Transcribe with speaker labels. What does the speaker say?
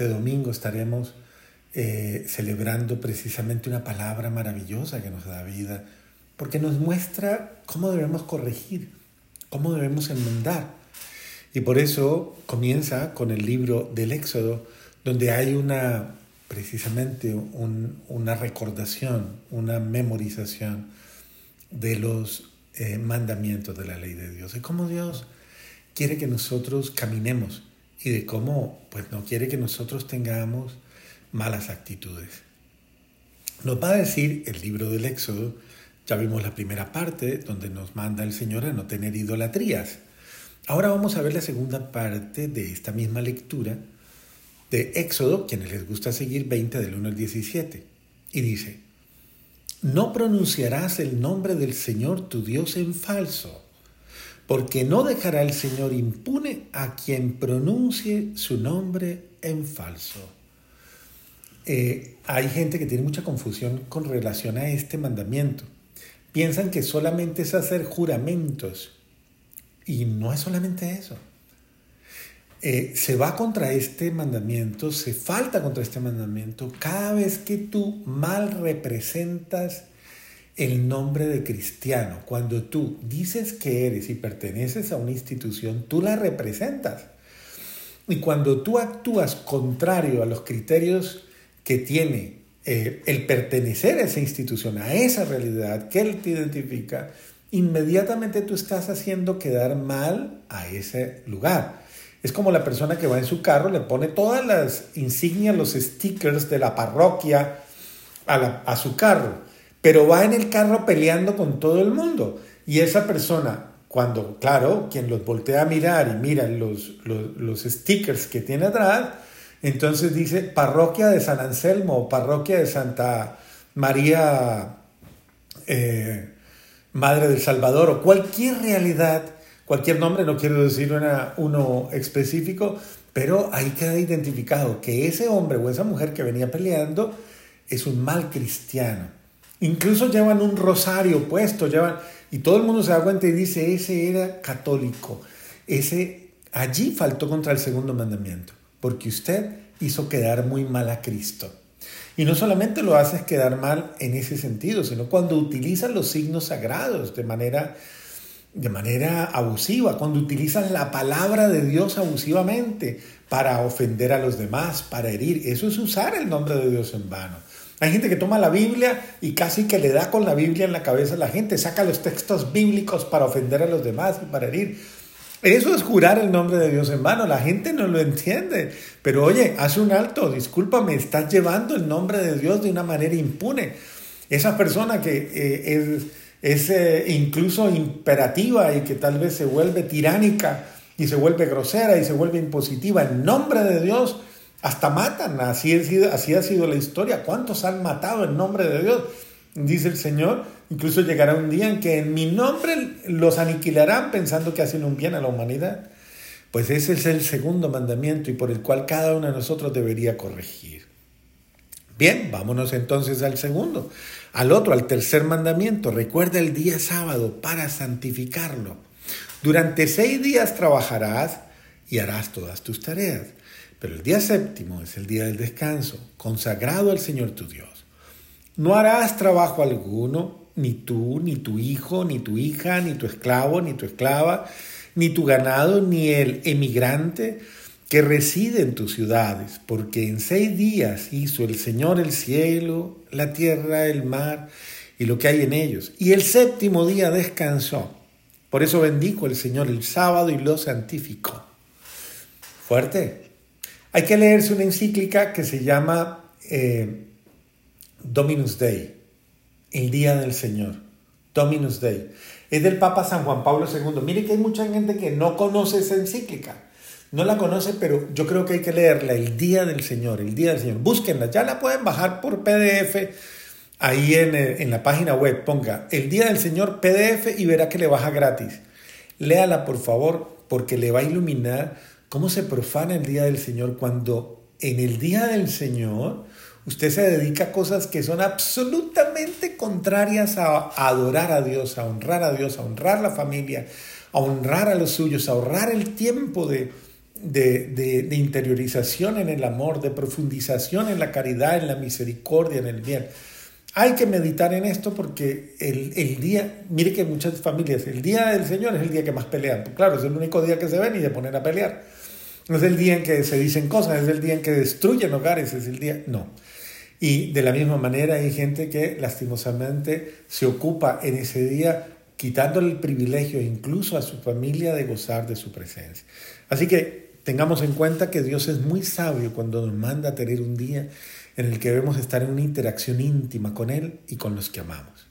Speaker 1: Este domingo estaremos eh, celebrando precisamente una palabra maravillosa que nos da vida, porque nos muestra cómo debemos corregir, cómo debemos enmendar. Y por eso comienza con el libro del Éxodo, donde hay una precisamente una recordación, una memorización de los eh, mandamientos de la ley de Dios, de cómo Dios quiere que nosotros caminemos y de cómo pues no quiere que nosotros tengamos malas actitudes. Nos va a decir el libro del Éxodo, ya vimos la primera parte donde nos manda el Señor a no tener idolatrías. Ahora vamos a ver la segunda parte de esta misma lectura de Éxodo, quienes les gusta seguir 20 del 1 al 17. Y dice, no pronunciarás el nombre del Señor tu Dios en falso, porque no dejará el Señor impune a quien pronuncie su nombre en falso. Eh, hay gente que tiene mucha confusión con relación a este mandamiento. Piensan que solamente es hacer juramentos y no es solamente eso. Eh, se va contra este mandamiento, se falta contra este mandamiento cada vez que tú mal representas el nombre de cristiano. Cuando tú dices que eres y perteneces a una institución, tú la representas. Y cuando tú actúas contrario a los criterios que tiene eh, el pertenecer a esa institución, a esa realidad que él te identifica, inmediatamente tú estás haciendo quedar mal a ese lugar. Es como la persona que va en su carro, le pone todas las insignias, los stickers de la parroquia a, su carro, pero va en el carro peleando con todo el mundo. Y esa persona, cuando, claro, quien los voltea a mirar y mira los, los, stickers que tiene atrás, entonces dice parroquia de San Anselmo, parroquia de Santa María, eh, Madre del Salvador, o cualquier realidad cualquier nombre, no quiero decir uno específico, pero ahí queda identificado que ese hombre o esa mujer que venía peleando es un mal cristiano. Incluso llevan un rosario puesto, llevan, y todo el mundo se da cuenta y dice, ese era católico. Ese, allí faltó contra el segundo mandamiento, porque usted hizo quedar muy mal a Cristo. Y no solamente lo haces quedar mal en ese sentido, sino cuando utiliza los signos sagrados de manera de manera abusiva, cuando utilizas la palabra de Dios abusivamente para ofender a los demás, para herir. Eso es usar el nombre de Dios en vano. Hay gente que toma la Biblia y casi que le da con la Biblia en la cabeza a la gente, saca los textos bíblicos para ofender a los demás y para herir. Eso es jurar el nombre de Dios en vano. La gente no lo entiende. Pero oye, haz un alto, discúlpame, estás llevando el nombre de Dios de una manera impune. Esa persona que eh, es es eh, incluso imperativa y que tal vez se vuelve tiránica y se vuelve grosera y se vuelve impositiva en nombre de Dios, hasta matan. Así ha sido, la historia. ¿Cuántos han matado en nombre de Dios? Dice el Señor, incluso llegará un día en que en mi nombre los aniquilarán pensando que hacen un bien a la humanidad. Pues ese es el segundo mandamiento y por el cual cada uno de nosotros debería corregir. Bien, vámonos entonces al segundo. Al otro, al tercer mandamiento, recuerda el día sábado para santificarlo. Durante seis días trabajarás y harás todas tus tareas, pero el día séptimo es el día del descanso, consagrado al Señor tu Dios. No harás trabajo alguno, ni tú, ni tu hijo, ni tu hija, ni tu esclavo, ni tu esclava, ni tu ganado, ni el emigrante, que reside en tus ciudades, porque en seis días hizo el Señor el cielo, la tierra, el mar y lo que hay en ellos. Y el séptimo día descansó. Por eso bendijo el Señor el sábado y lo santificó. Fuerte. Hay que leerse una encíclica que se llama eh, Dominus Dei, el Día del Señor. Dominus Dei. Es del Papa San Juan Pablo II. Mire que hay mucha gente que no conoce esa encíclica. No la conoce, pero yo creo que hay que leerla, El Día del Señor, el Día del Señor. Búsquenla, ya la pueden bajar por PDF ahí en, eh, en la página web. Ponga El Día del Señor PDF y verá que le baja gratis. Léala, por favor, porque le va a iluminar cómo se profana el Día del Señor cuando en el Día del Señor usted se dedica a cosas que son absolutamente contrarias a adorar a Dios, a honrar a Dios, a honrar la familia, a honrar a los suyos, a ahorrar el tiempo de de, de, interiorización en el amor, de profundización en la caridad, en la misericordia, en el bien. Hay que meditar en esto porque el, el, día, mire que muchas familias, el día del Señor es el día que más pelean. Claro, es el único día que se ven y de poner a pelear. No es el día en que se dicen cosas, es el día en que destruyen hogares, es el día... No. Y de la misma manera hay gente que lastimosamente se ocupa en ese día quitándole el privilegio incluso a su familia de gozar de su presencia. Así que tengamos en cuenta que Dios es muy sabio cuando nos manda tener un día en el que debemos estar en una interacción íntima con Él y con los que amamos.